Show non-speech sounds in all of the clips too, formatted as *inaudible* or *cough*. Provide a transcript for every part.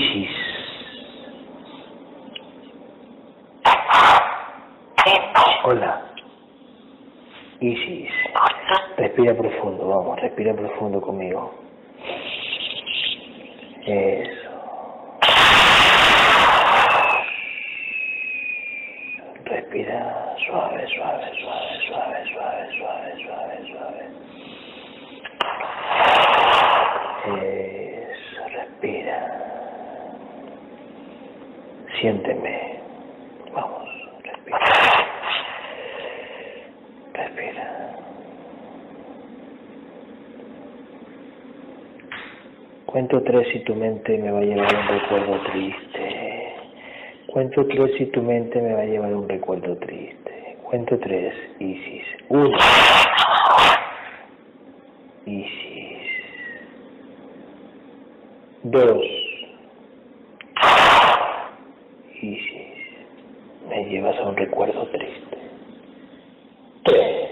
Isis. Hola. Isis. Respira profundo, vamos, respira profundo conmigo. Eso. Respira suave, suave, suave, suave, suave, suave, suave, suave. Eso, respira. Siénteme. Vamos, respira. Respira. Cuento tres y tu mente me va a llevar un recuerdo triste. Cuento tres y tu mente me va a llevar un recuerdo triste. Cuento tres, Isis. Uno. Isis. Dos. Isis. Me llevas a un recuerdo triste. Tres.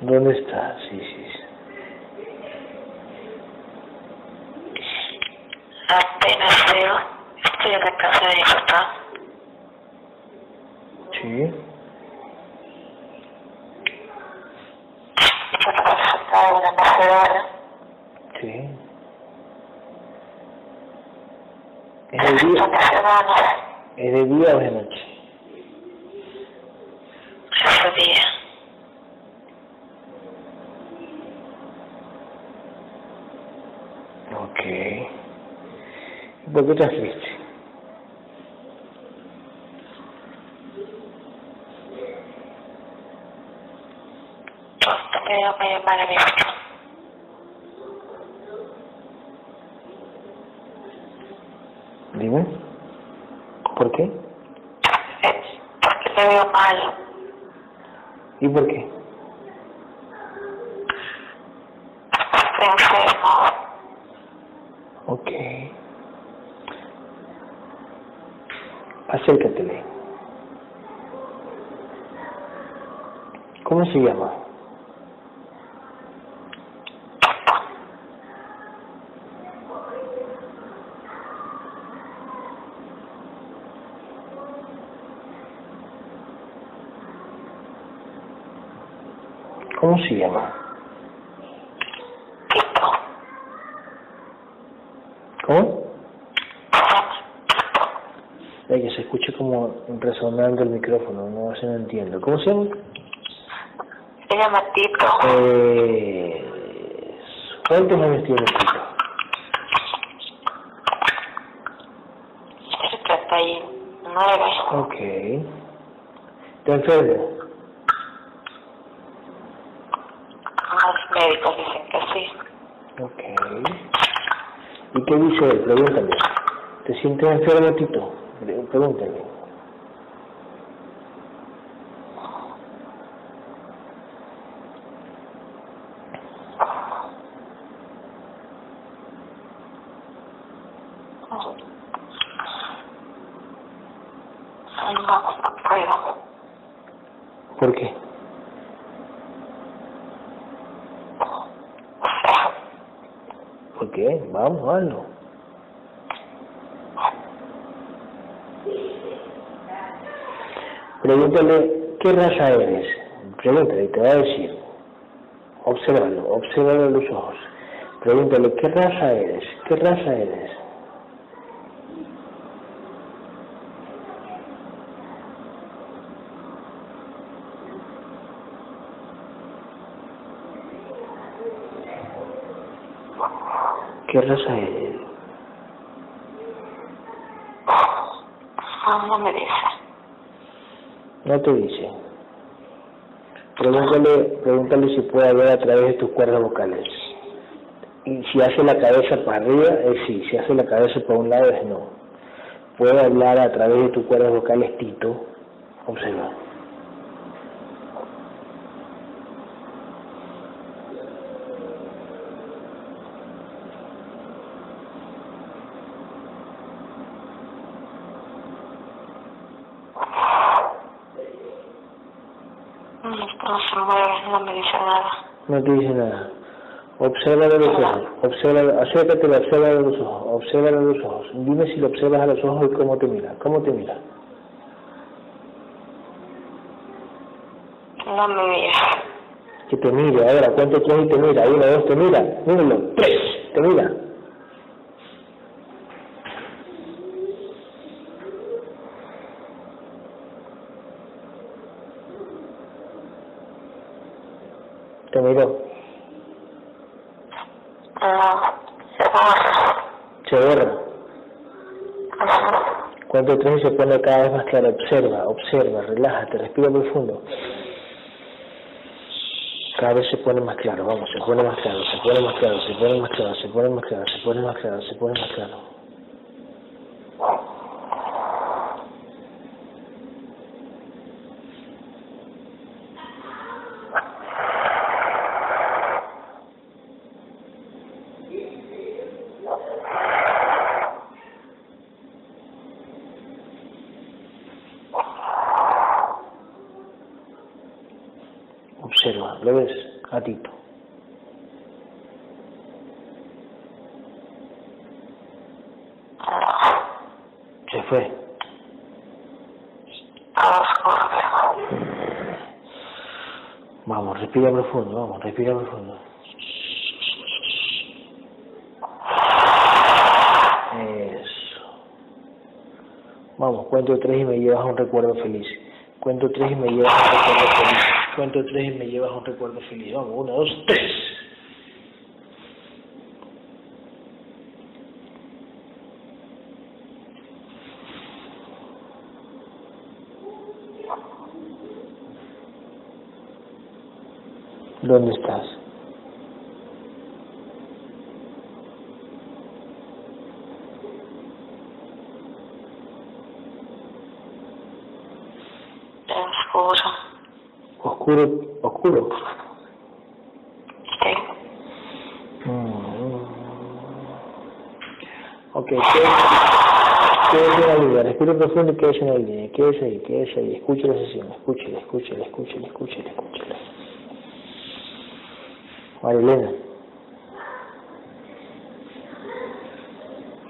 ¿Dónde estás, Isis? Apenas veo, estoy en la casa de mi papá. Sí. Mi papá falta de una macedona. Sí. ¿Es de día, Una semana, ¿Es de día o de noche? ese día. Ok. ¿Y ¿Por qué estás triste? Porque veo medio mal a mi papá. Dime. ¿Por qué? Es porque le veo mal. ¿Y por qué? Estoy enfermo. Ok. Acércatele. ¿Cómo se llama? ¿Cómo se llama? Tito. ¿Cómo? Ay, que se escucha como resonando el micrófono, no, así no entiendo. ¿Cómo se llama? Se llama Tito. Eh, ¿Cuántos años tiene Tito? Es 39. Ok. ¿Está enfermo? Los médicos dicen que sí. Ok. ¿Y qué dice él? Pregúntale. ¿Te sientes enfermo, Tito? Pre- Pregúntale. Ay, no, no puedo. ¿Por qué? ¿Por qué? Vamos, hazlo. Pregúntale, ¿qué raza eres? Pregúntale, te va a decir. Obsérvalo, obsérvalo en los ojos. Pregúntale, ¿qué raza eres? ¿Qué raza eres? ¿Qué raza eres? No, no me dice. No te dice. Pregúntale, pregúntale si puede ver a través de tus cuerdas vocales. Y si hace la cabeza para arriba, es sí. Si hace la cabeza para un lado, es no. Puedo hablar a través de tus cuerdas vocales, Tito. Observa. No, me dice nada. No te dice nada. Observa de los ojos, observa, acércate, observa de los ojos, observa de los ojos. Dime si lo observas a los ojos y cómo te mira, cómo te mira. No me mira. Que te mire, ahora, ¿cuánto tiene y te mira? Uno, dos, te mira, míralo, tres, te mira. Te miró. Se borra. Cuando tres se pone cada vez más claro, observa, observa, relájate, respira profundo. Cada vez se pone más claro, vamos, se pone más claro, se pone más claro, se pone más claro, se pone más claro, se pone más claro, se pone más claro. Observa, ¿lo ves? Gatito. Se fue. Vamos, respira profundo, vamos, respira profundo. Eso. Vamos, cuento tres y me llevas a un recuerdo feliz. Cuento tres y me llevas a un recuerdo feliz. Cuento tres y me llevas un recuerdo feliz. Vamos, uno, dos, tres. ¿Dónde estás? Oscuro. Oscuro, oscuro. Sí. Mm. Ok, quédese en la línea, respire profundo y quédese en la línea, quédese ahí, quédese ahí, escuche la sesión, escúchela, escúchela, escúchela, escúchela, escúchela. Marilena,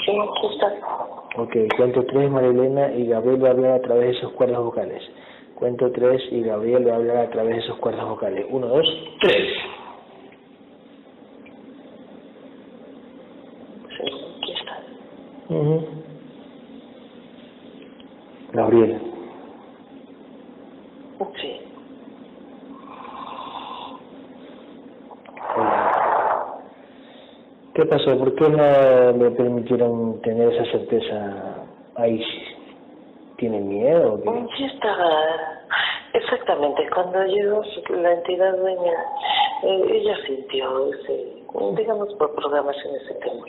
Sí, aquí ok, cuento tres, Marilena, y Gabriel va a hablar a través de sus cuerdas vocales. Cuento tres y Gabriel va a hablar a través de sus cuerdas vocales. Uno, dos, tres. Sí, aquí está. Ujú. Gabriel, Sí. ¿Qué pasó? ¿Por qué no le permitieron tener esa certeza a Isis? ¿Tiene miedo? qué? Estaba, exactamente, cuando llegó la entidad dueña, eh, ella sintió ese, digamos por programación ese temor.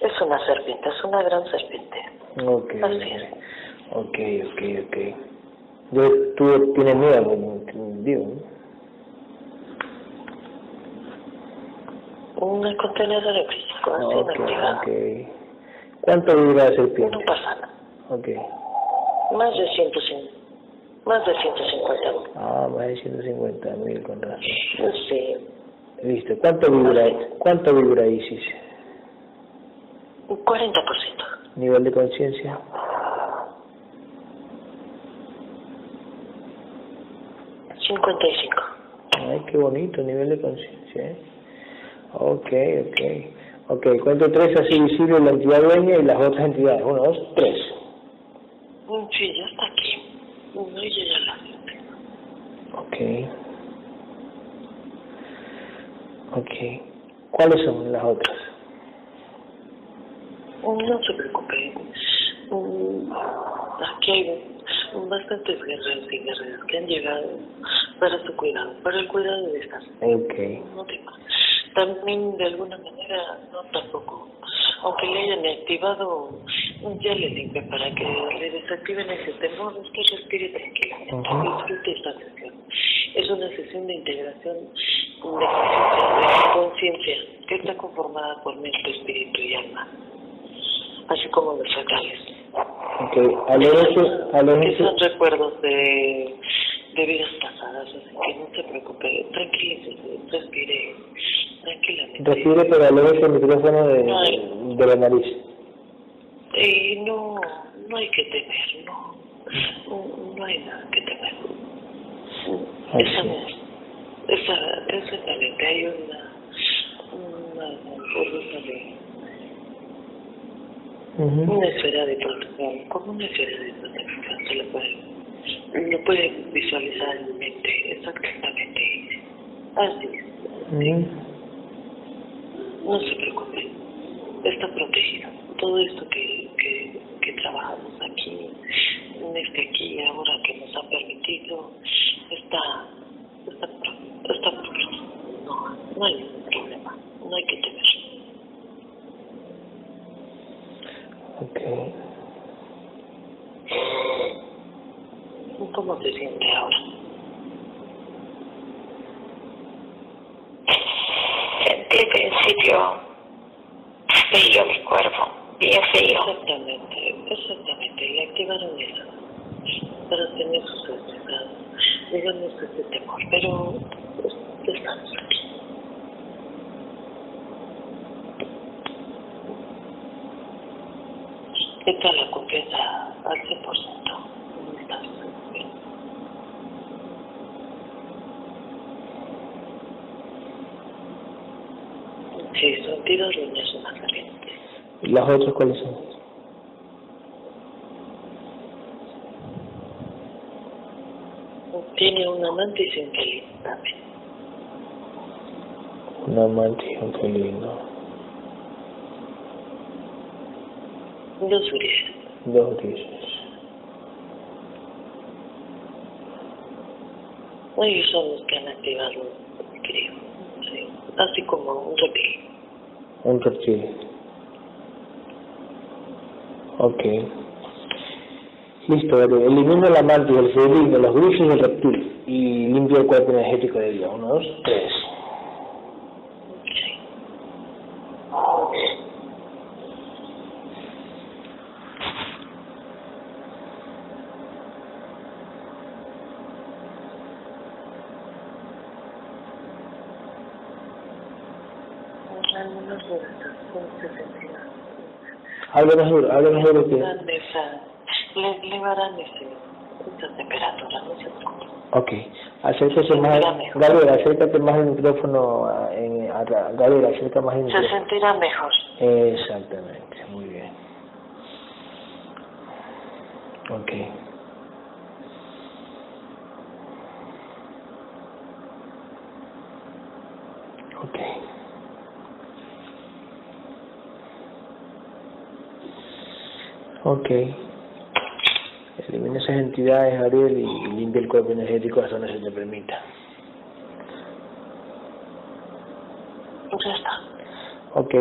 Es una serpiente, es una gran serpiente. Ok, Así es. ok, ok, ok. Yo, tú tienes miedo, digo. ¿no? Un contenedor físico, así Ok, activado. ok. ¿Cuánto vibra la serpiente? No pasa nada. Ok. Más de 150, más de 150 mil. Ah, más de 150 mil con razón. Sí, Listo. ¿Cuánto vibra, cuánto vibra Isis? un 40%. ¿Nivel de conciencia? 55. Ay, qué bonito, nivel de conciencia, ¿eh? Ok, ok. Ok, cuento tres así visibles, la entidad dueña y las otras entidades. Uno, dos, tres. Sí, ya está aquí. No, ella ya la. Ok. Ok. ¿Cuáles son las otras? No se preocupe. Aquí hay bastantes guerreros y guerreras que han llegado para su cuidado, para el cuidado de estas. Ok. No temas. También de alguna manera, no tampoco, aunque le hayan activado, le dije para que le desactiven ese temor, usted respire tranquilamente, Ujú. disfrute esta sesión. Es una sesión de integración de conciencia, de conciencia, que está conformada por mente, espíritu y alma, así como los fractales. Ok, aléjese, Que aléjese, son recuerdos de, de vidas pasadas, así que no se preocupe, tranquilícese, respire tranquilamente. respire pero aléjese el micrófono de, de la nariz. Y no, no hay que temer, no, no, no hay nada que temer. Ay, sí. esa, exactamente, hay una, una burbuja de, Ujú. una esfera de protección, como una esfera de protección, se lo puede, lo puede visualizar en mente, exactamente, así es. No se preocupe, está protegido. Todo esto que, que, que trabajamos aquí, en este aquí y ahora que nos ha permitido, está, está, está protegido. No, no hay ningún problema, no hay que temer. Ok. ¿Cómo se siente ahora? Principio frío mi cuerpo, bien frío. Exactamente, exactamente, le activaron eso para tener sus resultados, digamos ese temor, pero estamos aquí. Está la confianza al 100%. ¿Cómo estás? Sí, son tiros líneas más calientes. ¿Y las otras cuáles son? Tiene un amante y se también. Un amante y un felino. Dos grises. Dos grises. Ellos son los que han activado, creo. Sí. Así como un reptil. Un reptil. Ok. Listo, vale. elimino el amante, el felino, los grises y el reptil. Y limpio el cuerpo energético de ella. Uno, dos, tres. Sí. Algunos de estos ¿cómo se sentirán? Le, le darán ese, esa temperatura, se. Ok. Acércate más... Mejor. Acércate más el micrófono. a- En, a, Gabriel, acércate más el Se micrófono. sentirá mejor. Exactamente, muy bien. Ok. Ok. Ok. Elimina esas entidades, Gabriel, y limpia el cuerpo energético hasta donde se te permita. Ya está. Ok.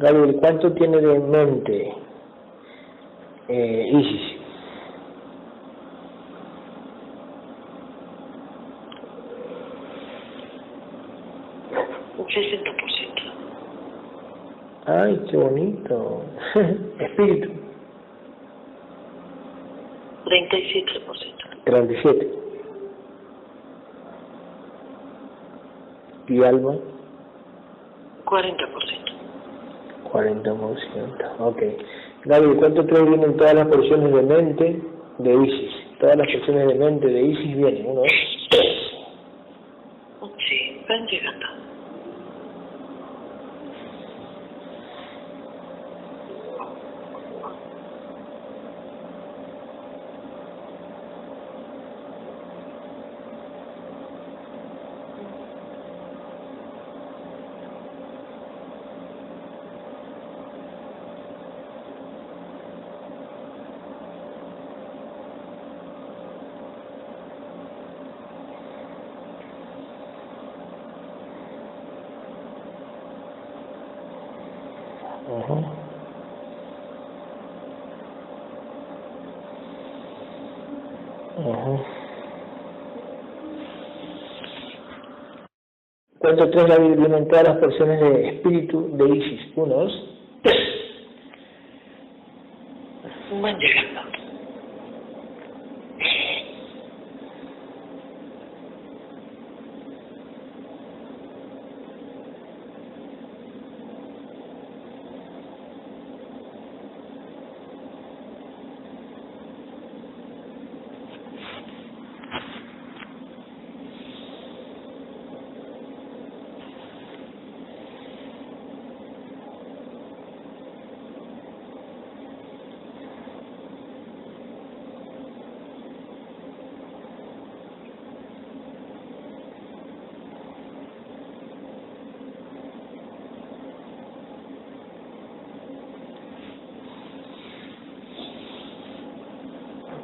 Gabriel, ¿cuánto tiene de mente eh, Isis? Un 60%. Ay, qué bonito. *laughs* Espíritu, 37%. 37. Y alma, 40%. 40%. Ok. Gabriel, ¿cuánto crees vienen todas las porciones de mente de Isis? Todas las porciones de mente de Isis vienen. Tres. Sí, van llegando. Ujú. Ajá. Cuento tres, la vienen las porciones de espíritu de Isis. Uno, dos, tres. Van llegando.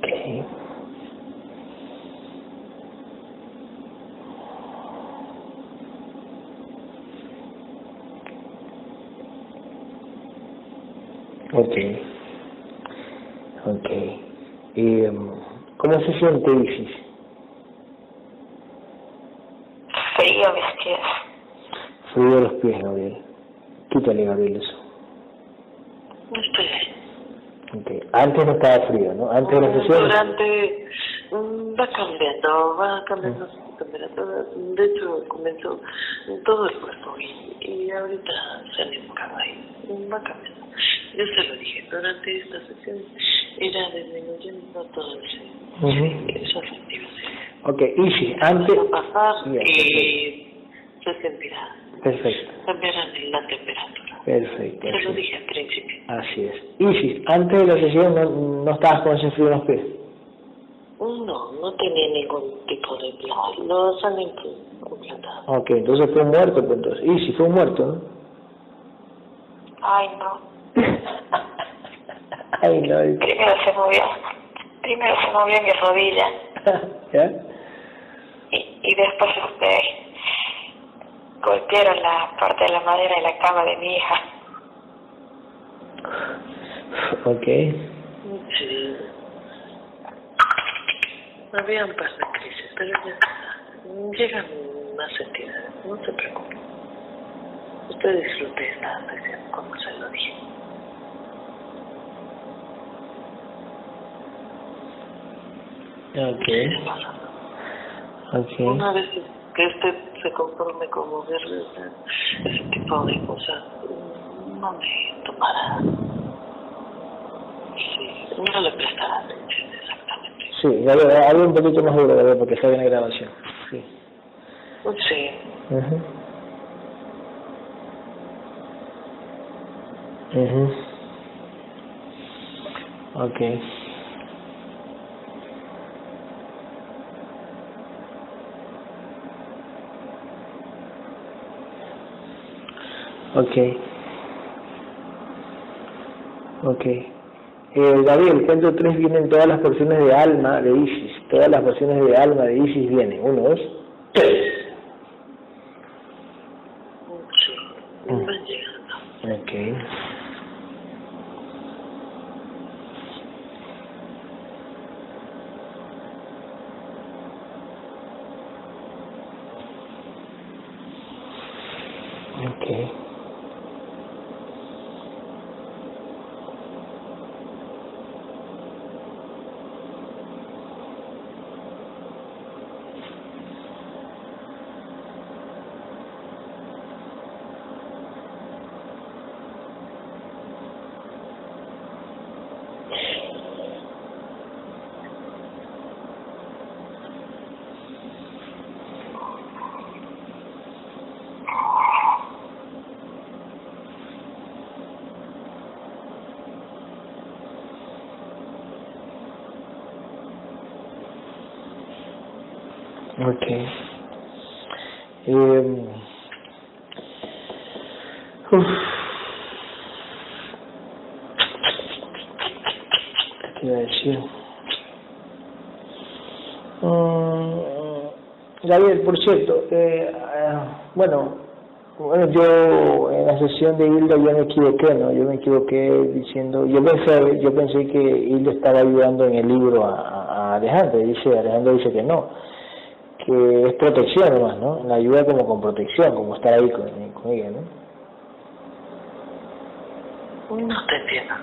Okay. Ok. Ok. Eh, ¿Cómo se siente Isis? Frío a mis pies. Frío de los pies, Gabriel. Quítale, Gabriel, eso. No estoy. Okay. Antes no estaba frío, ¿no? Antes de la sesión. Durante. mm, Va cambiando, va cambiando su temperatura. De hecho, comenzó en todo el cuerpo y, y ahorita se enfocado ahí. Va cambiando. Yo se lo dije, durante esta sesión era disminuyendo todo el ser. Ujú. Eso afectiva, sí. Ok, Isis, antes. Va a pasar Bien, y se sentirá. Perfecto, Cambiará la temperatura. perfecto. Se lo dije al principio. así es. Isis, antes de la sesión no, no estabas con ese frío en los pies. No, no tenía ningún tipo de plan. Los han implantado. Ok, entonces fue un muerto, pues entonces. Isis fue un muerto, ¿no? Ay, no. *laughs* Ay, no. Primero se movió. Primero se movió mi rodilla. *laughs* ¿Ya? Y, y después este, golpearon la parte de la madera de la cama de mi hija. Ok. Sí. Había un par de crisis, pero ya llegan más entidades. No se preocupe. Usted disfrute esta sesión, como se lo dije. Ok. ¿Qué está pasando? Ok. Una vez que usted se conforme con mover ese, ese tipo de cosas, no me tomará. Sí, no le prestará atención exactamente. Sí, Gabriel, habla un poquito más duro, Gabriel, porque está bien la grabación. Sí. Sí, Ujú. Ujú. Ok. Ok. Ok. Eh, Gabriel, cuento tres vienen todas las porciones de alma de Isis. Todas las porciones de alma de Isis vienen. Uno, dos, tres. sí, van llegando. Ok. Ok. Ok. Eh, uf. ¿Qué iba a decir? Mm, Gabriel, por cierto, eh, eh, bueno, Bueno, yo en la sesión de Hilda yo me equivoqué, ¿no? Yo me equivoqué diciendo, yo pensé, yo pensé que Hilda estaba ayudando en el libro a, a Alejandro, y dice, Alejandro dice que no, que es protección nomás, ¿no? La ayuda como con protección, como estar ahí con, con ella, ¿no? No te entiendo.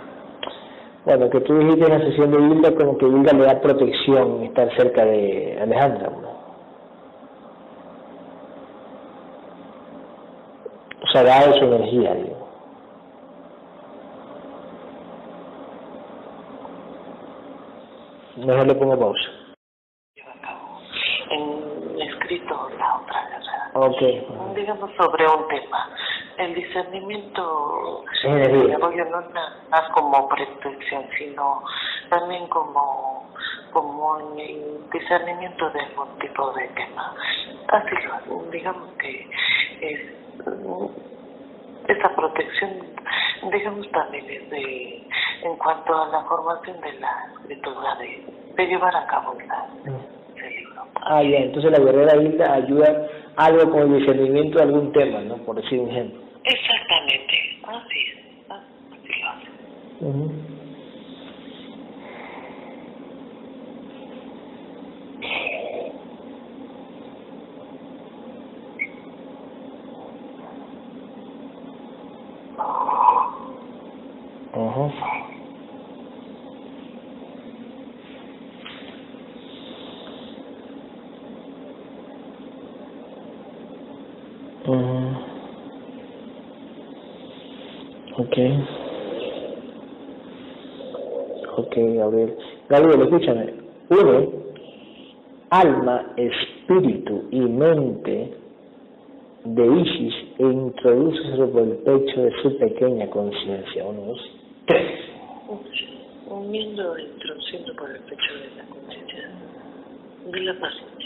Bueno, que tú dijiste en la sesión de Hilda como que Hilda le da protección estar cerca de Alejandra, ¿no? Sea, da su energía, digo. Mejor le pongo pausa. En escrito la otra guerra. Ok. Digamos sobre un tema. El discernimiento yo no es na- más como protección, sino también como como el discernimiento de algún tipo de tema. Así lo digamos que es esta protección, digamos también es de en cuanto a la formación de la escritura de, de llevar a cabo la, el libro. Ah, ya, entonces la guerrera Hilda ayuda algo con el discernimiento de algún tema, ¿no? Por decir un ejemplo. Exactamente, así es, así lo hace. Ujú. Ujú. Ujú. Ok. Ok, Gabriel. Gabriel, escúchame. Une alma, espíritu y mente de Isis e introdúceselo por el pecho de su pequeña conciencia. Uno, dos, tres. Uniendo e introduciendo por el pecho de la conciencia de la paciente.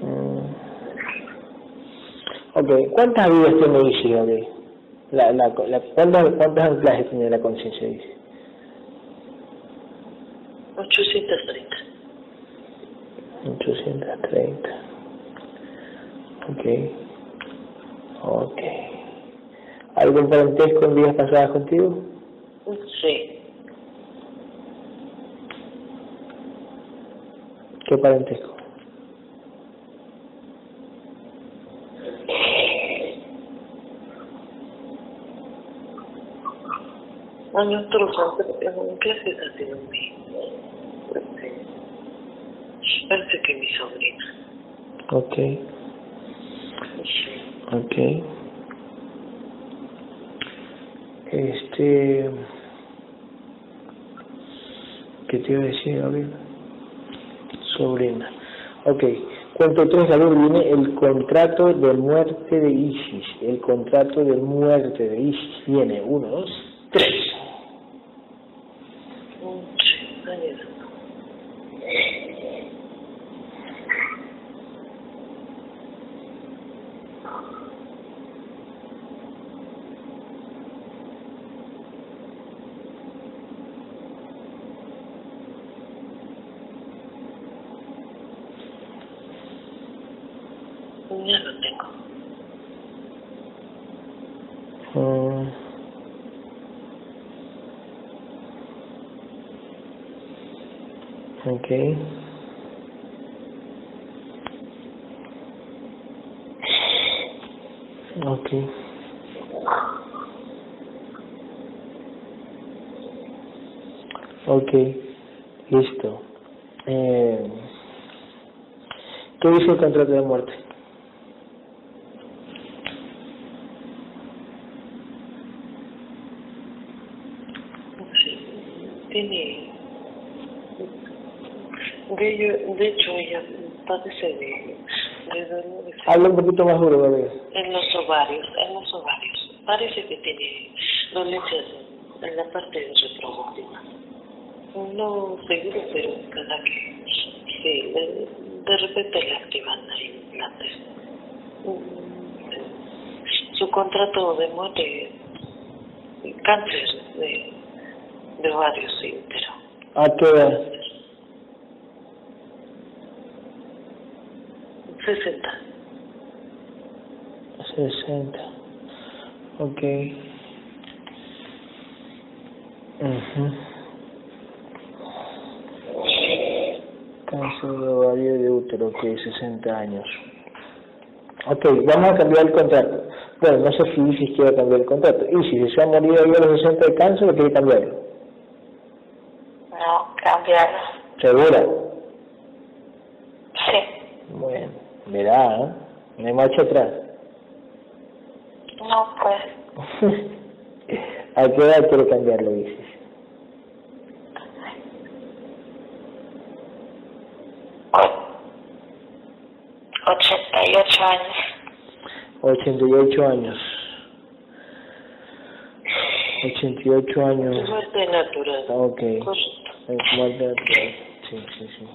Mm. Ok, ¿cuántas vidas tiene Gabriel? La, la, la, ¿cuántos, ¿Cuántos anclajes tiene la conciencia Isis? 830. 830. Ok. Ok. ¿Algún parentesco en vidas pasadas contigo? Sí, ¿Qué parentesco? a nosotros en clases ha sido mi, este, parece que mi sobrina. Ok. Ok. Este. ¿Qué te iba a decir, Gabriel? Sobrina. Ok. Cuento 3, Gabriel, viene el contrato de muerte de ISIS. El contrato de muerte de ISIS viene 1, 2, 3. Ok. Ok. Listo. Eh, ¿Qué dice el contrato de muerte? Tiene. De, de hecho, ella padece de, Habla un poquito más duro, Gabriel. en los ovarios, en los ovarios. Parece que tiene dolencias en, la parte reproductiva. No seguro, pero cada que sí, de, de repente le activan ahí implantes. Mm, Su contrato de muerte, cáncer de, de ovarios, sí, pero ¿A qué edad? 60. 60. Ok. mhm Cáncer de ovario de útero, ok, 60 años. Ok, vamos a cambiar el contrato. Bueno, no sé si Isis quiere cambiar el contrato. Isis, si se ha morido a los 60 de cáncer o quiere cambiarlo? No, cambiarlo. ¿Segura? Sí. Bueno, verá, ¿eh? No hay marcha atrás. No, pues. ¿A qué edad quiere cambiarlo, Isis? o- 88 años. 88 años. 88 años. Es muerte natural. Ok. Correcto. Es muerte natural. Sí, sí, sí.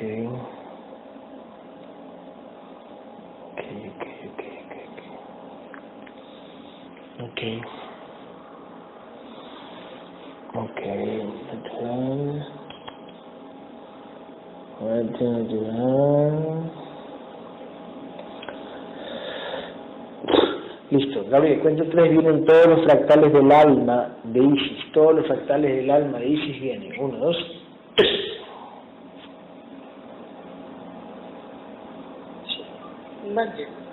Okay. Okay, okay, okay, okay, okay. Okay. Okay. Listo, Gabriel, cuento tres vienen todos los fractales del alma de Isis, todos los fractales del alma de Isis vienen. Uno, dos, tres. Mande. Okay.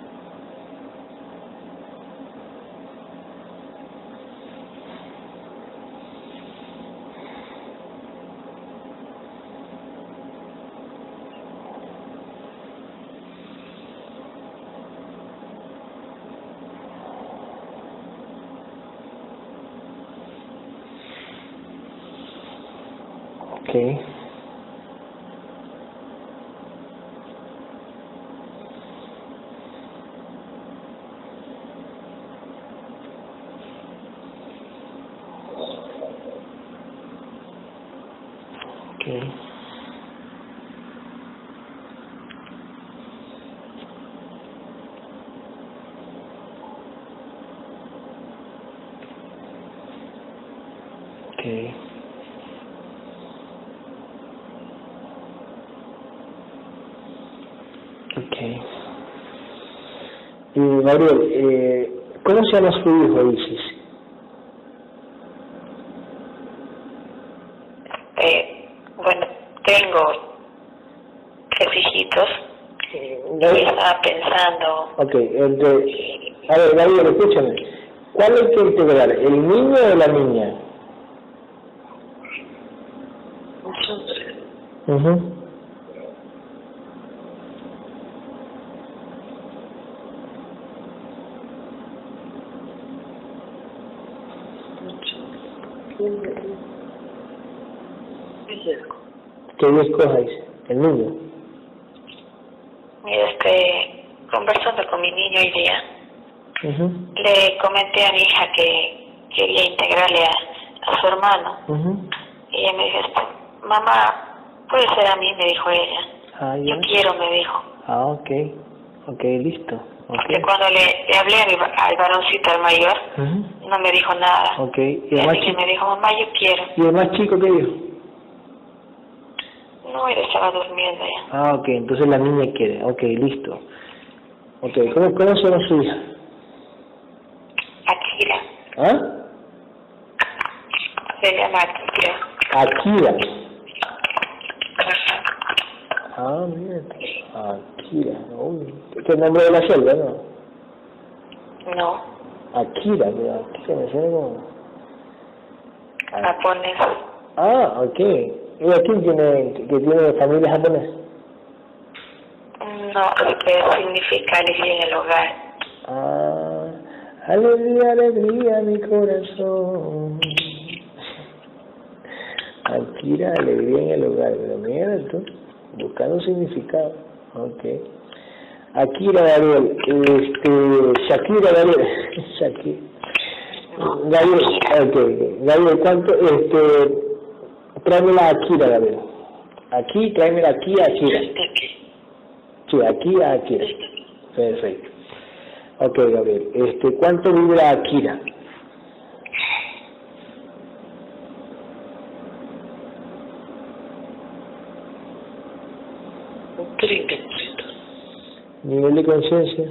Okay. Okay. Okay. Y Gabriel, eh, ¿cómo se? Eh, bueno, tengo tres hijitos y Gabriel, pensando, Ok, entre... A ver, Gabriel, escúchame. ¿Cuál hay que integrar, el niño o la niña? Tres. Ujú. Riesgo. Que Dios escojáis, el niño. y este, conversando con mi niño hoy día, Le comenté a mi hija que quería integrarle a, a su hermano. Y ella me dijo, este, mamá, puede ser a mí, me dijo ella. Ah. Yo quiero, me dijo. Ah, ok. Ok, listo. Porque cuando le, le hablé a mi va- al varoncito, al mayor, no me dijo nada. Ok. ¿Y el, así que me dijo, mamá, yo quiero. ¿Y el más chico qué dijo? No, él estaba durmiendo ya. Ah, ok. Entonces la niña quiere. Ok, listo. Ok. ¿Cómo, cómo se llama su hija? Akira. ¿Ah? Se llama Akira. Akira. Ah, mira. Akira. Uy. ¿Qué nombre de la selva, no? No, Akira, pero Akira me suena como... Japonés. Ah, ok. ¿Y quién tiene, que tiene familia japonesa? No, que significa alegría en el hogar. Ah, alegría, alegría, mi corazón. Akira, alegría en el hogar. Pero mira tú, buscando significado. Ok. Akira, Gabriel. Este, Shakira, Gabriel. *laughs* Shakira. Gabriel, ok, ok. Gabriel, ¿cuánto? Este, tráeme la Akira, Gabriel. Aquí, tráeme la aquí a Akira. Sí, aquí a Akira. Está aquí. Perfecto. Ok, Gabriel. Este, ¿Cuánto vibra Akira? Un 30%. Nivel de conciencia.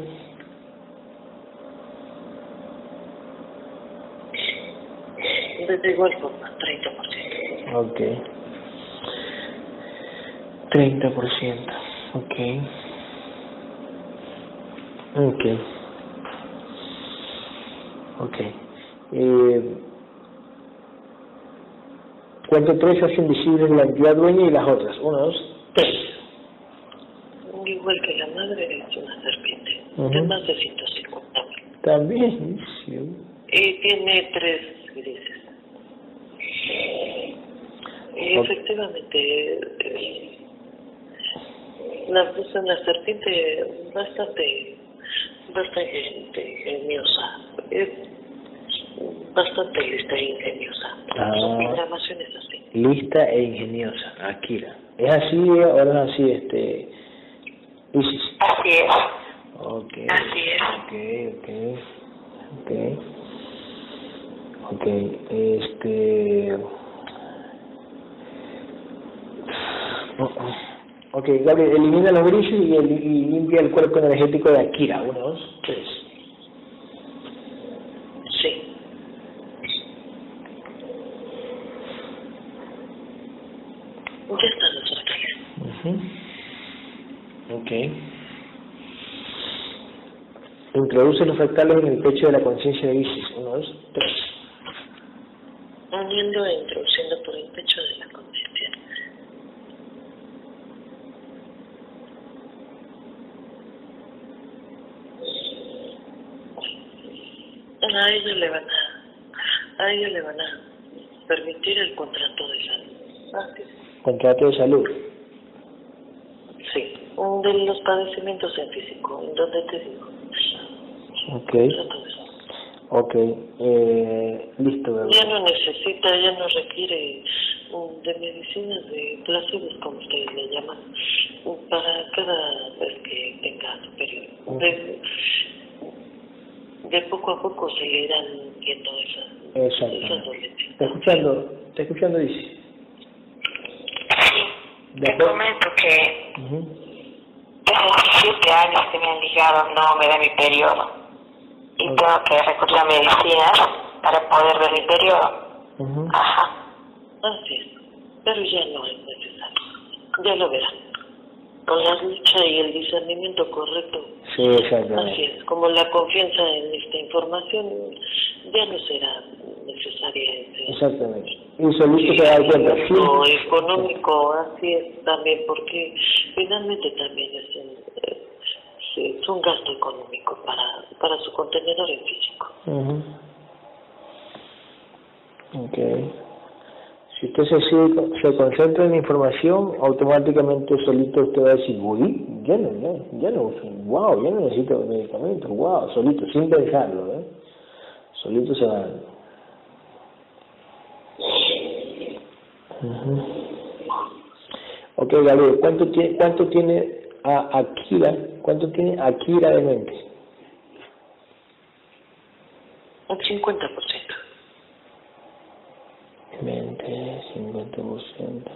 De igual forma, 30%. Ok. 30%. Ok. Ok. Ok. Eh, cuento tres hacen visibles la entidad dueña y las otras. Uno, dos, tres. Igual que la madre es una serpiente, de más de 150 mil. También. sí. Y tiene tres grises. Y efectivamente, eh, la, es una serpiente bastante, bastante ingeniosa. Es bastante lista e ingeniosa. Ah. Su programación es así. Lista e ingeniosa. Akira. ¿Es así o no es así, este... Isis? Así es. Ok. Así es. Ok, ok. Ok. Ok, este... Ok, Gabriel, elimina los grises y, el- y limpia el cuerpo energético de Akira. Uno, dos, tres. Sí. Ya están los fractales. Ujú. Ok. Los fractales en el pecho de la conciencia de Isis. Uno, dos, tres. uniendo e introduciendo por el pecho de la conciencia. A ella le van a, a ella le van a permitir el contrato de salud. Así es. Contrato de salud. Sí, un de los padecimientos en físico, en donde te digo. Ok. Ok. Eh, listo, Ya Gabriel. no necesita, ya no requiere um, de medicinas de placebos, como ustedes le llaman, um, para cada vez que tenga su periodo. De, de poco a poco se le irán viendo esas, esas dolencias. ¿Está escuchando? ¿Está escuchando, Isis? De Te acuerdo. comento que Ujú. desde 17 años que me han ligado no me da mi periodo. Y tengo que recurrir a medicinas para poder ver mi periodo. Ajá. Así es, pero ya no es necesario. Ya lo verán. Con la lucha y el discernimiento correcto Sí, Así exactamente. es, como la confianza en esta información ya no será necesaria. ese- Exactamente. Y solito se da cuenta. Sí. Lo económico, así es también, porque finalmente también es es un gasto económico para, para su contenedor en físico. Ujú. Ok. Si usted se, se concentra en información, automáticamente solito usted va a decir, uy, ya no, ya, no, wow, ya no necesito medicamentos, wow, solito, sin pensarlo, ¿eh? Solito se va dando. Ujú. Ok, Gabriel, ¿cuánto tiene, cuánto tiene a Akira, cuánto tiene Akira de mente? Un 50%. Mente, 50%.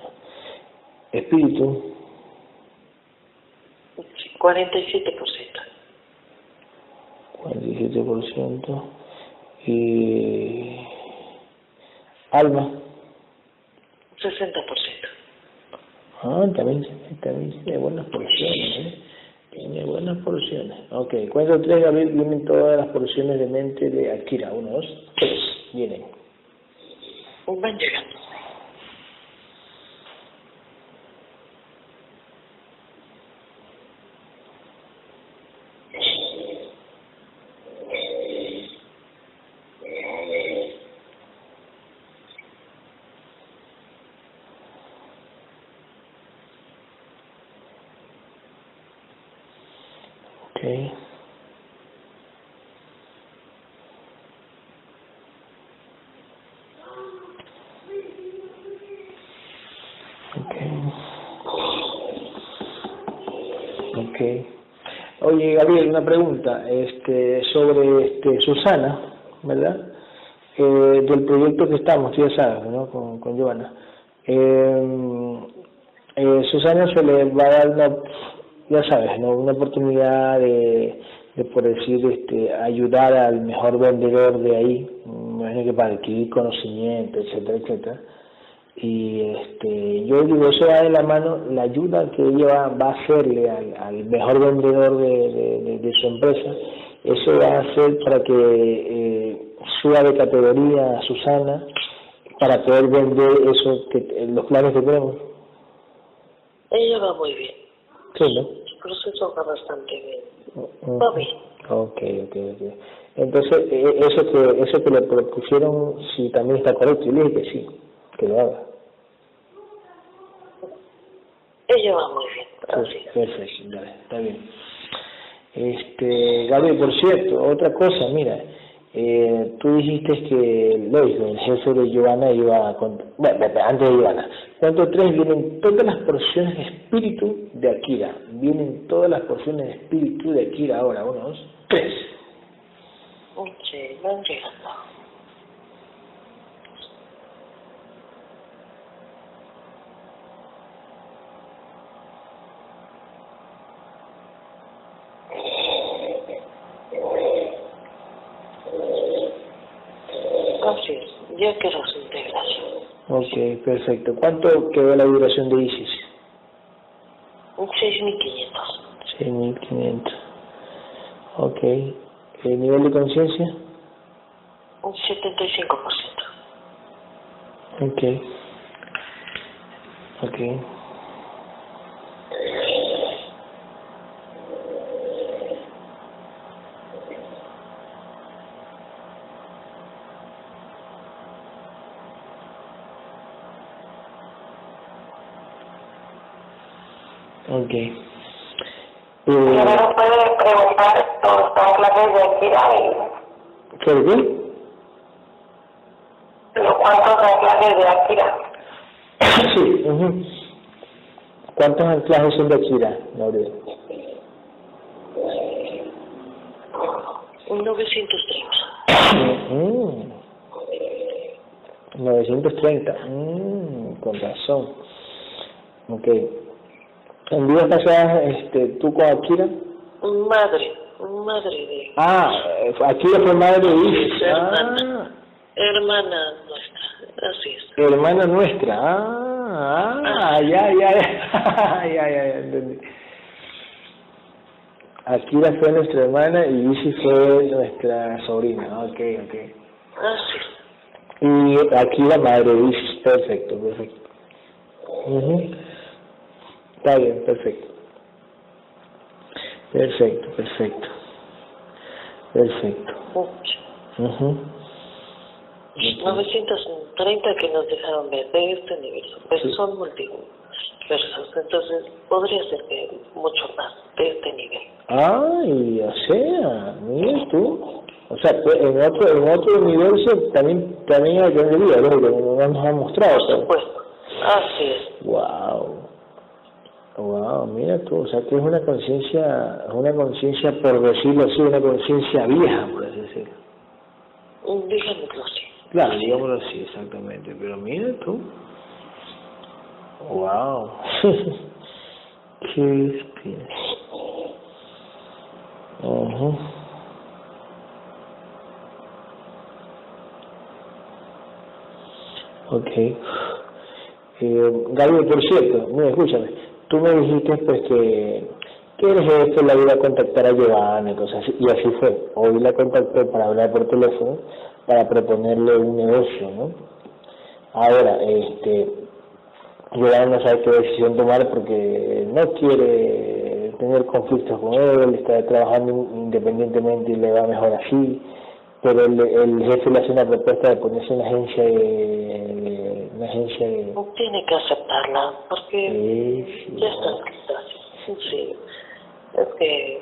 Espíritu, Sí, 47%. 47%. Y. Alma. 60%. Ah, también, también tiene buenas porciones, ¿eh? Tiene buenas porciones. Ok, cuento tres, Gabriel, vienen todas las porciones de mente de Akira. Uno, dos, tres. Vienen. Van llegando. Okay. Okay. Okay. Gabriel, una pregunta este, sobre este, Susana, ¿verdad? Eh, del proyecto que estamos, tú ya sabes, ¿no? Con, con Giovanna. Eh, eh, Susana se le va a dar una, ya sabes, ¿no? Una oportunidad de, por decir, este, ayudar al mejor vendedor de ahí, imagino que para adquirir conocimiento, etcétera, etcétera y este yo digo eso va de la mano la ayuda que ella va, a hacerle al, al mejor vendedor de, de, de, su empresa eso va a hacer para que eh, suba de categoría a Susana para poder vender eso que los planes que tenemos. Ella va muy bien. Sí no el proceso va bastante bien. Uh va bien. Okay okay okay entonces eh, eso que eso que le propusieron si también está correcto. Y le dije que sí que lo haga. Ella va muy bien. Así. Perfecto, dale, está bien. Este, Gabriel, por cierto, otra cosa, mira, eh, tú dijiste que Lois, el jefe de Giovanna, iba a... Bueno, antes de Giovanna, cuánto tres vienen todas las porciones de espíritu de Akira. Vienen todas las porciones de espíritu de Akira ahora, uno, dos, tres. Sí, van llegando. Ya quiero su integración. Ok, perfecto. ¿Cuánto quedó la duración de ISIS? 6.500. 6.500. Ok. ¿El nivel de conciencia? Un 75%. Ok. Ok. Ok. Eh, Primero puede preguntar por las clases de Akira y ¿Qué? qué? los cuantos son clases de Akira. Sí. ujú. ¿Cuántos anclajes son de Akira, Gabriel? Un 930. Mm. 930. Mm, con razón. Ok. En pasadas, este, ¿tú con Akira? Madre, madre de Ah, eh, Akira fue madre de Isis. hermana, Ah, hermana nuestra. Así es. hermana nuestra. Ah, ah, ya, ya, ya, *laughs* ya, ya, ya, entendí. Akira fue nuestra hermana y Isis fue nuestra sobrina. Ok, ok. Así es. Y Akira madre de Isis. Perfecto, perfecto. Ujú. Está bien, perfecto. Perfecto, perfecto. Perfecto. Mucho. Ujú. 930 que nos dejaron ver de este universo, pero Sí. son multiversos, entonces podría ser que mucho más de este nivel. Ay, o sea, mira tú. O sea, pues, en otro, en otro universo también, también hay tendría, ¿no? Que no nos han mostrado. Por supuesto, así es. Wow. Wow, mira tú, o sea que es una conciencia, una conciencia, por decirlo así, una conciencia vieja, por así decirlo. Díganmelo así. Claro, digámoslo así, exactamente, pero mira tú. Wow. *laughs* Qué bestia. Ujú. Ok. Eh, Gabriel, por cierto, mira, escúchame, tú me dijiste pues que, que el jefe la iba a contactar a Giovanna y así, y así fue. Hoy la contactó para hablar por teléfono para proponerle un negocio, ¿no? Ahora, este, Giovanna no sabe qué decisión tomar porque no quiere tener conflictos con él, está trabajando independientemente y le va mejor así, pero el, el jefe le hace una propuesta de ponerse en agencia de- Tiene que aceptarla, porque Sí, sí. ya está así. Sí, es que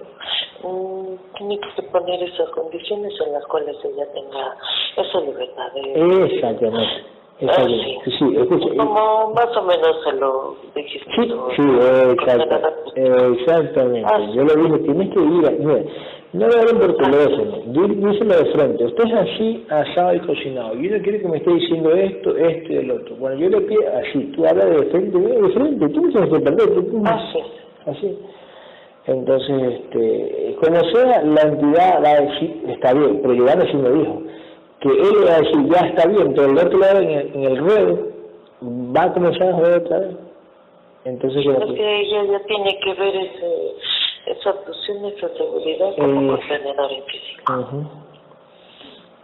tiene que poner esas condiciones en las cuales ella tenga esa libertad de... Exactamente. Ah, Exactamente. sí. Sí, escucha. Como más o menos se lo dijiste. Sí, tú, sí, ¿no? exacto, exactamente. Ah, Yo le dije, tienes que ir, a, mira, no le hablen por teléfono, dí- díselo de frente, usted es así, asado y cocinado, y uno quiere que me esté diciendo esto, esto y el otro. Bueno, yo le pido así, tú hablas de frente, de frente, tú no tienes que perder, tú, Ah, sí. así. Entonces, este, como sea, la entidad va a decir, está bien, pero Giovanni sí me dijo, que él va a decir, ya está bien, pero el otro lado en el, en el ruedo va a comenzar a joder otra vez. Entonces, Es que- que ella ya tiene que ver ese, esa actuación, esa seguridad como Eh. contenedor en físico. Ujú.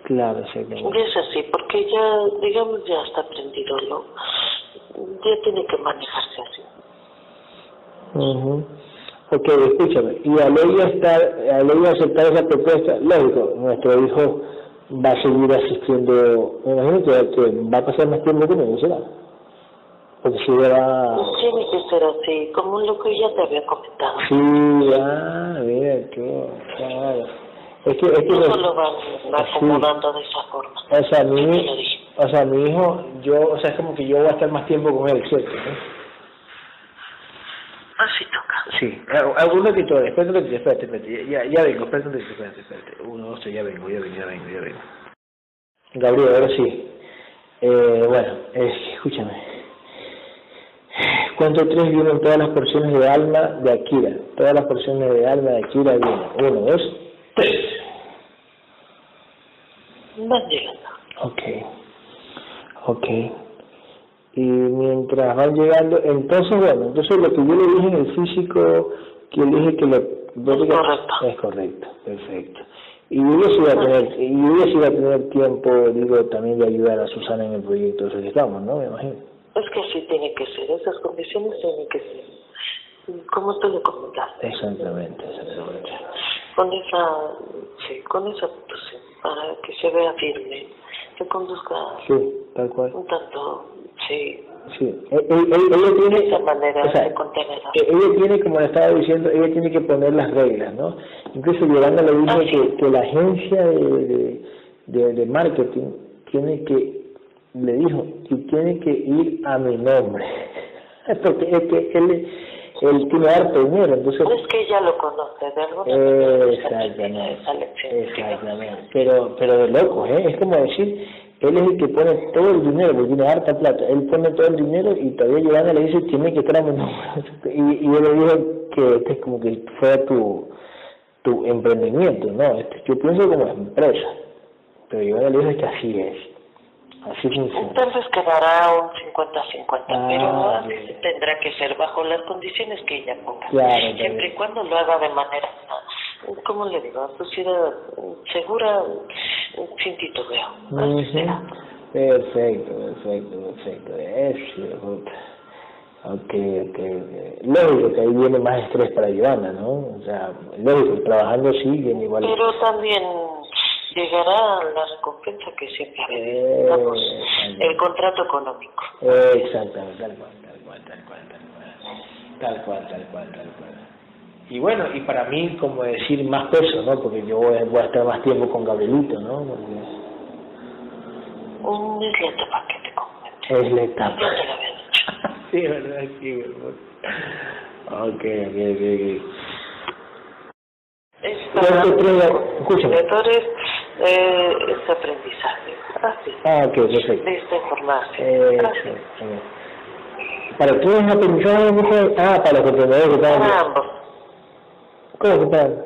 Claro, exactamente. Y es así, porque ya, digamos, ya está aprendido, ¿no? Ya tiene que manejarse así. Ujú. Ok, escúchame, y al ella estar, al ella aceptar esa propuesta, lógico, nuestro hijo va a seguir asistiendo, me imagino que, que va a pasar más tiempo conmigo, ¿será? Porque si era... Tiene ser así, como lo que ya te había comentado. Sí, ah, mira, claro. Es que, es que... Los- lo van acomodando de esa forma. O sea, mi, o sea, mi hijo, yo, o sea, es como que yo voy a estar más tiempo con él, ¿cierto? ¿no? Así toca. Sí, algún ratito, espérate, un ratito, espérate, espérate, ya, ya vengo, espérate, un espérate, espérate, uno, dos, tres, ya vengo, ya vengo, ya vengo, ya vengo. Gabriel, ahora sí, eh, bueno, eh, escúchame, cuento tres vienen todas las porciones de alma de Akira, todas las porciones de alma de Akira vienen, uno, dos, tres. Van llegando. Ok, ok. Y mientras van llegando, entonces, bueno, entonces lo que yo le dije en el físico, que le dije que lo... correcto. Es correcto, perfecto. Y sí va a tener, y sí va a tener tiempo, digo, también de ayudar a Susana en el proyecto ese que estamos, ¿no? Me imagino. Es que así tiene que ser, esas condiciones tienen que ser. Como tú lo comentaste. Exactamente, exactamente. Con esa, sí, con esa actuación, para que se vea firme, que conduzca Sí, tal cual. un tanto, sí, Sí, E- e- e- ella tiene, esa manera o sea, de contenedor. Eh, ella tiene, como le estaba diciendo, ella tiene que poner las reglas, ¿no? Incluso Yolanda le dijo Ah, sí. que, que la agencia de, de, de, de marketing tiene que, le dijo, que tiene que ir a mi nombre, *laughs* porque es que él, él tiene harto dinero, entonces... Es que ella lo conoce de manera. Exactamente, exactamente. Pero, pero de locos, ¿eh? Es como decir, él es el que pone todo el dinero, porque tiene harta plata. Él pone todo el dinero y todavía Giovanna le dice, tiene que estar a mi nombre. *laughs* Y, y yo le dije que este es como que fuera tu, tu emprendimiento, ¿no? Este, yo pienso como empresa. Pero Giovanna le dice que así es. Así funciona. Entonces quedará un 50-50, Ah, pero bien. tendrá que ser bajo las condiciones que ella ponga. Claro, Siempre y cuando lo haga de manera, ¿cómo le digo? Sociedad segura, sin titubeo. Ujú. será. Perfecto, perfecto, perfecto. Eso. Ok, ok, ok. Lógico que ahí viene más estrés para Giovanna, ¿no? O sea, lógico, trabajando sí viene igual. Pero también llegará la recompensa que siempre Eh, el contrato económico. Exactamente, tal cual, tal cual, tal cual, tal cual. Tal cual, tal cual, tal cual. Y bueno, y para mí, como decir, más peso, ¿no? Porque yo voy, a- voy a estar más tiempo con Gabrielito, ¿no? Porque Un es etapa que te es la Ya etapa. te lo había dicho. *laughs* sí, verdad, sí, verdad. Ok, ok, ok, ok. Es Entonces, tres- escúchame. Lectores, eh, es aprendizaje. Así. Ah, ok, perfecto. De esta información. Eh. Para todos los aprendizajes, mujer? Ah, para los contenedores que están Para ambos. ¿Cómo que están?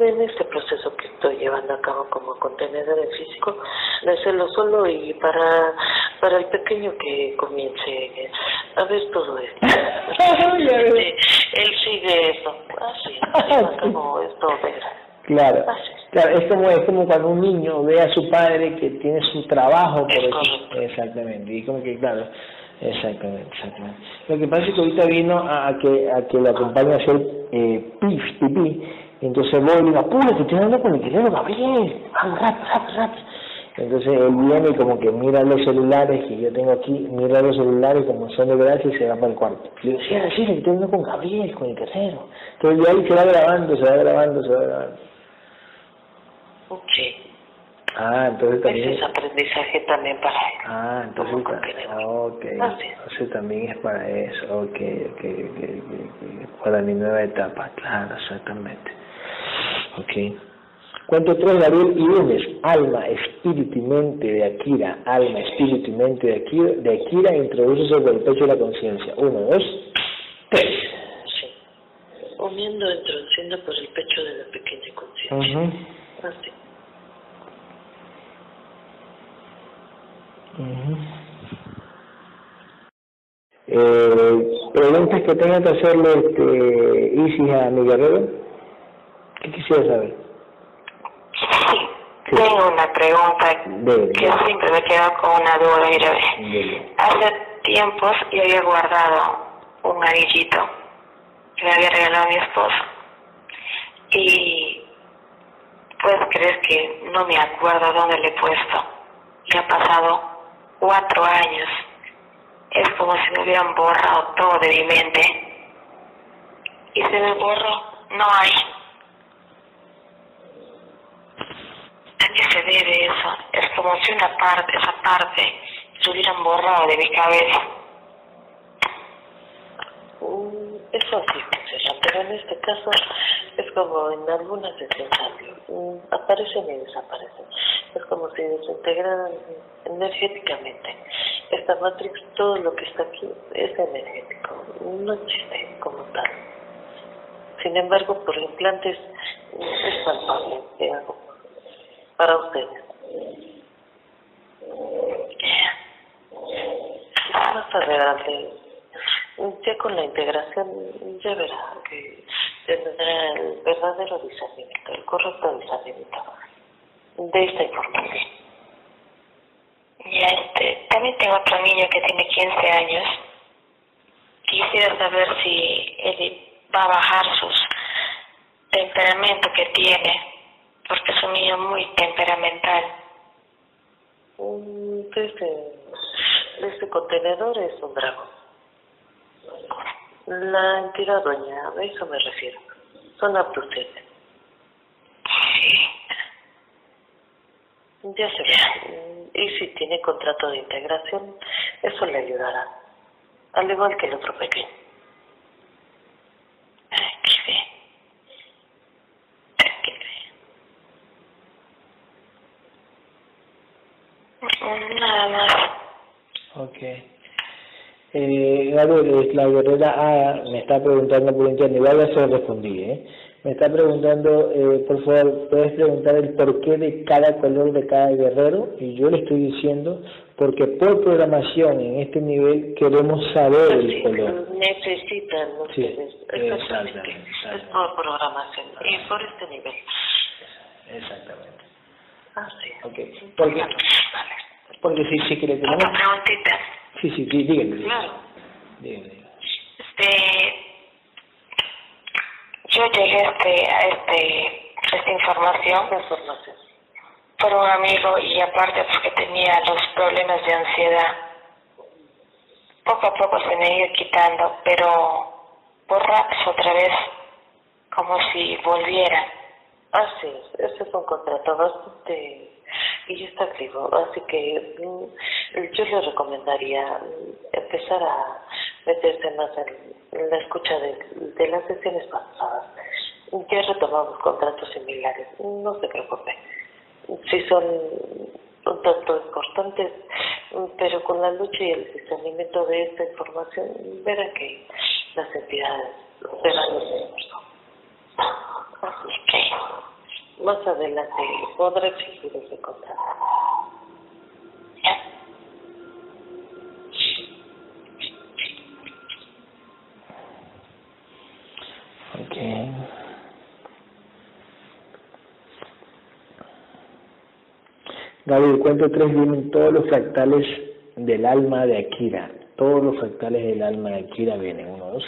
En este proceso que estoy llevando a cabo como contenedor en físico, de hacerlo solo y para, para el pequeño que comience a ver todo esto. *laughs* Veo. Este, él sigue eso, así, lleva a cabo esto de Claro, claro, es como es como cuando un niño ve a su padre que tiene su trabajo, por Es eso- exactamente, y como que claro, exactamente, exactamente. Lo que pasa es que ahorita vino a, a que a que lo acompañe a hacer eh, pis, pipí, entonces voy y digo, apúrate, estoy hablando con el querido Gabriel, vamos rápido, rápido, rápido. Entonces él viene y como que mira los celulares que yo tengo aquí, mira los celulares como son de gracia y se va para el cuarto. Le digo, sí, sí, estoy viendo con Gabriel, con el tercero. Entonces ya ahí se va grabando, se va grabando, se va grabando. Sí. Ah, entonces también... Ese es aprendizaje también para él. Ah, entonces... Ok, Así es. entonces también es para eso, ok, ok, ok, ok, ok. Para mi nueva etapa, claro, exactamente. Ok. Cuento tres, Gabriel y Lunes. Alma, espíritu y mente de Akira. Alma, espíritu y mente de Akira, de Akira introduce sobre el pecho de la conciencia. Uno, dos, tres. Sí. Uniendo, introduciendo por el pecho de la pequeña conciencia. Ujú, Así. Eh, preguntas que tenga que hacerle este, Isis a mi guerrero. ¿Qué quisiera saber? Sí, tengo una pregunta Dele, que siempre me quedo con una duda. Mira, hace tiempos yo había guardado un anillito que me había regalado mi esposo. Y pues crees que no me acuerdo dónde le he puesto. Y ha pasado cuatro años. Es como si me hubieran borrado todo de mi mente. Y se me borró, no hay. ¿A qué se debe eso? Es como si una parte, esa parte, se hubieran borrado de mi cabeza. Mm, Eso sí funciona, pero en este caso es como en algunas cambio. Mm, Aparecen y desaparecen. Es como si desintegraran energéticamente. Esta Matrix, todo lo que está aquí es energético, no existe como tal. Sin embargo, por implantes mm, es palpable, digamos, para ustedes. Más adelante, ya con la integración, ya verá que tendrá el verdadero discernimiento, el correcto discernimiento de esta información. Ya este, también tengo otro niño que tiene 15 años. Quisiera saber si él va a bajar sus temperamento que tiene, porque es un niño muy temperamental. Mm, Este, este contenedor es un dragón. La entidad dueña, a eso me refiero. Son. Sí. Ya se ve. Y si tiene contrato de integración, eso le ayudará. Al igual que el otro pequeño. Ay, qué bien. Qué bien. Nada más. Ok. Eh, Gabriel, la guerrera A me está preguntando por internet, igual ya se lo respondí, ¿eh? Me está preguntando, eh, por favor, puedes preguntar el porqué de cada color de cada guerrero y yo le estoy diciendo porque por programación en este nivel queremos saber el color. necesitan Sí, ustedes. Exactamente. exactamente, Es por programación. Y por este nivel. Exactamente. Así. Ok. Porque, porque si, si tenemos... Otra preguntita. Sí, sí, dí- dígame. dígame. Claro. Dígame, dígame. Este, yo llegué a este, a este, esta información Información. por un amigo y aparte porque tenía los problemas de ansiedad. Poco a poco se me ido quitando, pero por ratos otra vez, como si volviera. Así es, ese es un contrato bastante y está activo, así que mm, yo le recomendaría mm, empezar a meterse más en, la escucha de, las sesiones pasadas. Ya retomamos contratos similares, no se preocupe. Sí son un tanto importantes, pero con la lucha y el discernimiento de esta información, verá que las entidades verán los esfuerzos. Así que más adelante podrá exigir David, cuento 3 vienen todos los fractales del alma de Akira. Todos los fractales del alma de Akira vienen. 1, 2,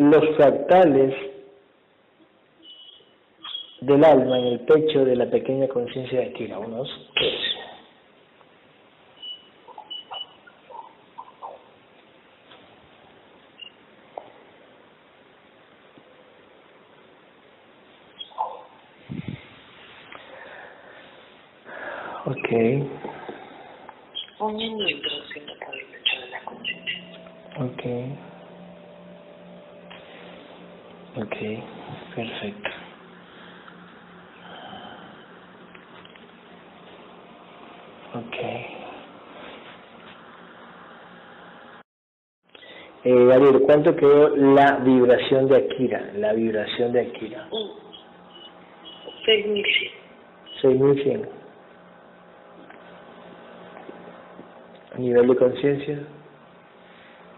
los fractales del alma en el pecho de la pequeña conciencia de Akira. Uno, dos, tres. Ok. Un introduciendo por el pecho de la conciencia. Ok. Ok, perfecto. Ok. Eh, Gabriel, ¿cuánto quedó la vibración de Akira? La vibración de Akira. Mm. 6100. 6100. Nivel de conciencia,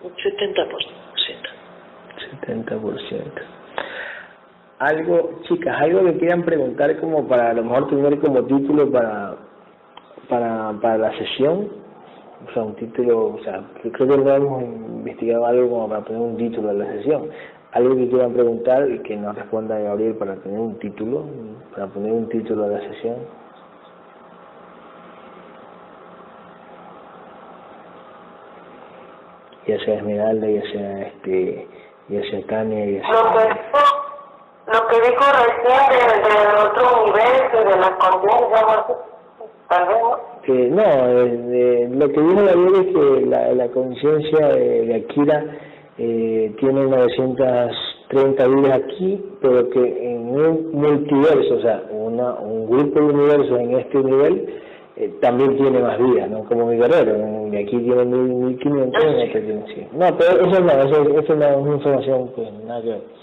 Un 70%. 70%. Algo, chicas, algo que quieran preguntar como para a lo mejor tener como título para para para la sesión, o sea, un título, o sea, creo que no hemos investigado algo como para poner un título a la sesión. Algo que quieran preguntar y que nos responda Gabriel para tener un título, para poner un título a la sesión. Ya sea Esmeralda, ya sea este, ya sea Tania, ya sea... Que que dijo recién del, del otro universo, de la conciencia, no sé, tal vez, ¿no? que no, eh, de- lo que dijo Gabriel es que la, la conciencia de, de Akira eh, tiene 930 vidas aquí, pero que en un multiverso, o sea, una, un grupo de universos en este nivel eh, también tiene más vidas, ¿no? Como mi guerrero, de aquí tiene 1500, en este tiene 100. No, pero eso no, eso, eso no es una información, pues nada que ver.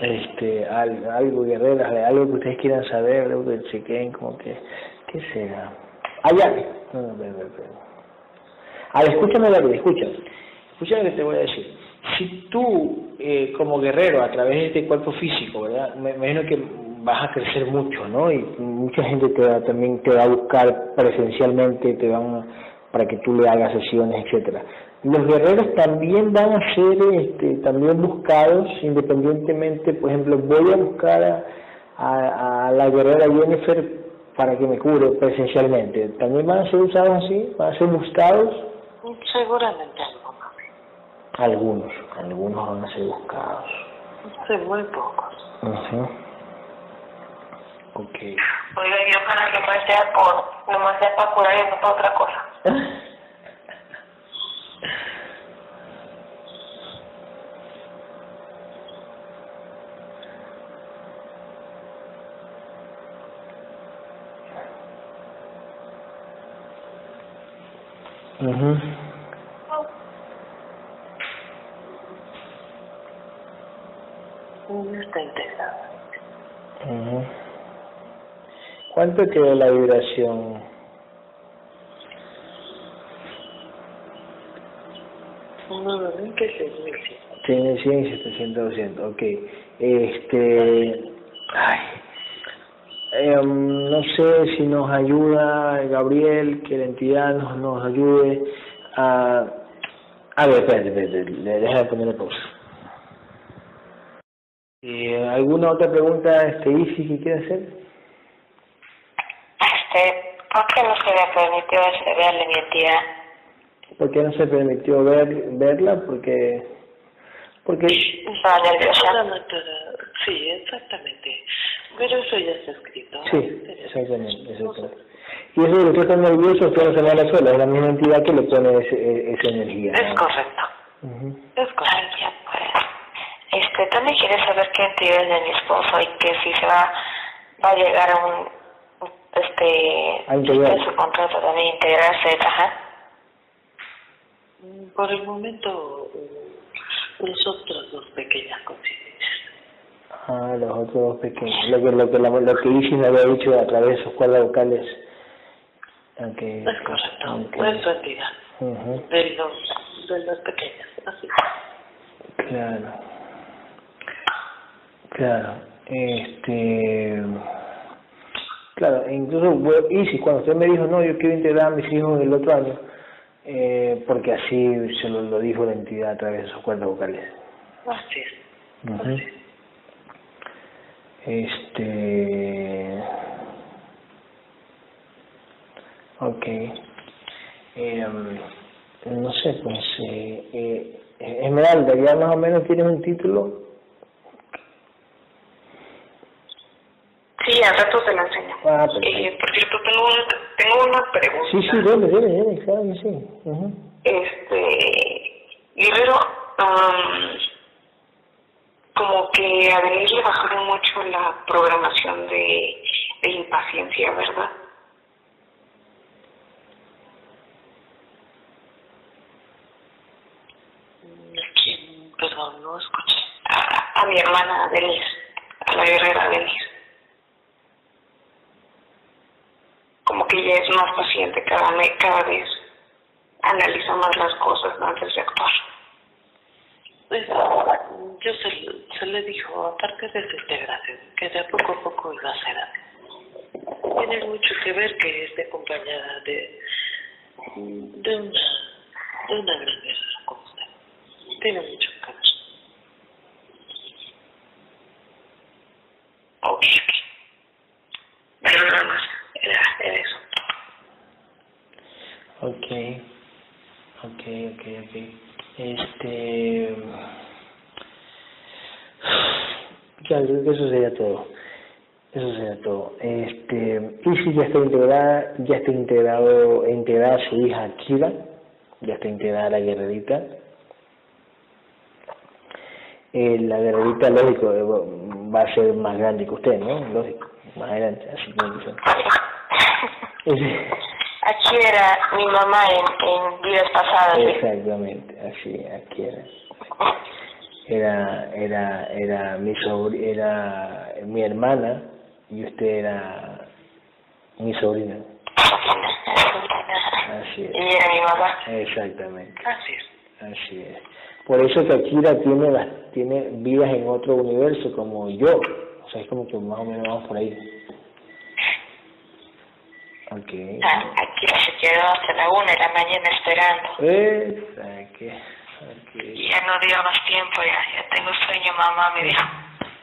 Este al- algo guerreras algo que ustedes quieran saber algo que chequen como que qué será allá no, no, espera, espera, espera. a ver escúchame Gabriel escúchame. Escúchame lo que te voy a decir. Si tú eh, como guerrero a través de este cuerpo físico verdad me, imagino que vas a crecer mucho no y mucha gente te va, también te va a buscar presencialmente te van para que tú le hagas sesiones etcétera los guerreros también van a ser este, también buscados independientemente, por ejemplo, voy a buscar a, a, a la guerrera Jennifer para que me cure presencialmente. ¿También van a ser usados así? ¿Van a ser buscados? Seguramente algunos. Algunos, algunos van a ser buscados. Sí, muy pocos. Ujú. Ok. Oiga, yo para que más sea por, nomás sea para curar y no para otra cosa. *laughs* Ujú. No está. ¿Cuánto quedó la vibración? Nuevamente 6100. Tiene 100 y 700, 200, ok. Este, ay, em, no sé si nos ayuda Gabriel, que la entidad nos, nos ayude a... A ver, espérate, espérate, le- déjame ponerle pausa. Eh, ¿Alguna otra pregunta, este, Isi, que quiera hacer? Este, ¿por qué no se le permitió verle mi entidad? ¿Por qué no se permitió ver, verla? Porque... Porque... Estaba nerviosa. Sí, exactamente. Pero eso ya está escrito. Sí, exactamente, exactamente. Y eso de que usted está nervioso, usted no se manda sola, es la misma entidad que le pone ese- esa energía. Es correcto. Ujú. Es Ay, correcto. ya pues. Este, también quiere saber qué entidad es de mi esposo y que si se va, va a llegar a un, este, A integrar. en su contrato también integrarse, ajá. por el momento, los otros dos pequeñas coincidencias. Ah, los otros dos pequeños. Lo que, lo que, la, lo que Isis había dicho a través de sus cuerdas vocales. Aunque, Es correcto, aunque- es su entidad, de los, de las pequeñas, así. Claro. Claro. Este. Claro, incluso bueno, Isis, cuando usted me dijo, no, yo quiero integrar a mis hijos el otro año, eh, porque así se lo, lo dijo la entidad a través de sus cuerdas vocales. Así es. Ujú. Este. Ok. Em, no sé, pues. Eh, eh, Esmeralda, ya más o menos tienes un título. Sí, al rato se la enseño. Ah. Eh, por cierto, tengo una, tengo una pregunta. Sí, sí, dale, dale, dale, claro que sí. Este, Guerrero, am, como que a Denise le bajaron mucho la programación de, de impaciencia, ¿verdad? ¿Quién? Perdón, no escuché. A, a mi hermana Denise, a la guerrera Denise. Como que ella es más paciente cada, cada vez. Analiza más las cosas antes de actuar. Pues, yo se, se le dijo, aparte de su integración, que de a poco a poco iba a ser así. Tiene mucho que ver que esté acompañada de, de una, de una gran guerrera como usted. Tiene mucho que ver. Ok, ok. Pero nada más, era, era eso. Ok. Ok, ok, ok. Este. Ya, creo que eso sería todo. Eso sería todo. Este, Isis ya está integrada, ya está integrado, integrada su hija Akira, ya está integrada la guerrerita. Eh, la guerrerita, lógico, eh, va a ser más grande que usted, ¿no? Lógico, más adelante, así. *laughs* Ese- Aquí era mi mamá en, en vidas pasadas. Exactamente, así, aquí era. *laughs* Era, era, era mi sobr- era mi hermana y usted era mi sobrina. Así Y es, era mi mamá. exactamente, Así es. así es. Por eso que Akira tiene, las- tiene vidas en otro universo como yo. O sea, es como que más o menos vamos por ahí. Ok. Ah, Aquí se quedó hasta la una de la mañana esperando. Exacto. Y ya no dio más tiempo, ya, ya tengo sueño, mamá, me dijo.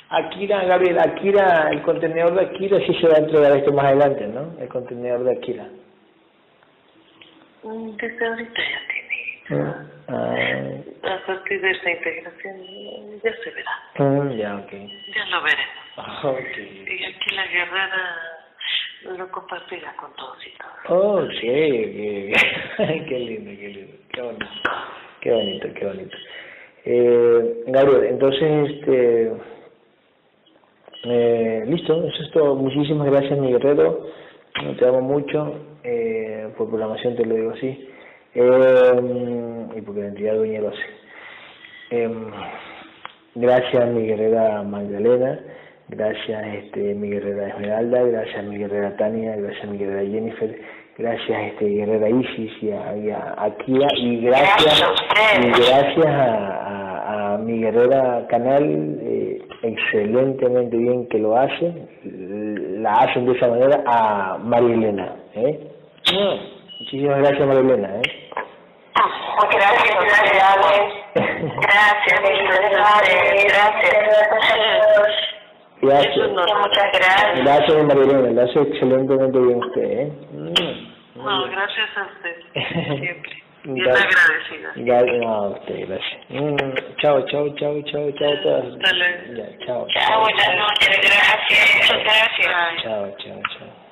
Akira, Gabriel, Akira, el contenedor de Akira sí se va a entregar esto más adelante, ¿no? El contenedor de Akira. Mm, Desde ahorita ya tiene. Ah, A partir de esta integración ya se verá. mm, ya, ok. Ya lo veremos. Ah, Ok. Y aquí la guerrera lo compartirá con todos y todas. Oh, Ok, ok. *laughs* qué lindo, qué lindo. Qué bonito. Qué bonito, qué bonito. Eh, Gabriel, entonces, este... Eh, listo, eso es todo. Muchísimas gracias, mi guerrero. Te amo mucho. Eh, por programación te lo digo así. Eh, y porque la entidad dueña lo hace. Eh, gracias, mi guerrera Magdalena. Gracias, este, mi guerrera Esmeralda. Gracias, mi guerrera Tania. Gracias, mi guerrera Jennifer. Gracias, este, guerrera Isis y a, y a, a Kia. Y gracias, y gracias a, a, mi guerrera Canal. eh, excelentemente bien que lo hace. La hacen de esa manera a María Elena. ¿eh? Muchísimas gracias, María Elena. ¿eh? Gracias, gracias. Gracias, felicidades, gracias. Gracias. Muchas gracias. Gracias, María Elena. Lo hace excelentemente bien usted. ¿eh? Muy No, bien. gracias a usted. *laughs* Siempre. Bien agradecida. Gracias no, a usted, gracias. Mm, chao, chao, chao, chao, chao, todas. Hasta luego. Ya, chao. Chao, buenas noches, gracias. Gracias. Chao, chao, chao.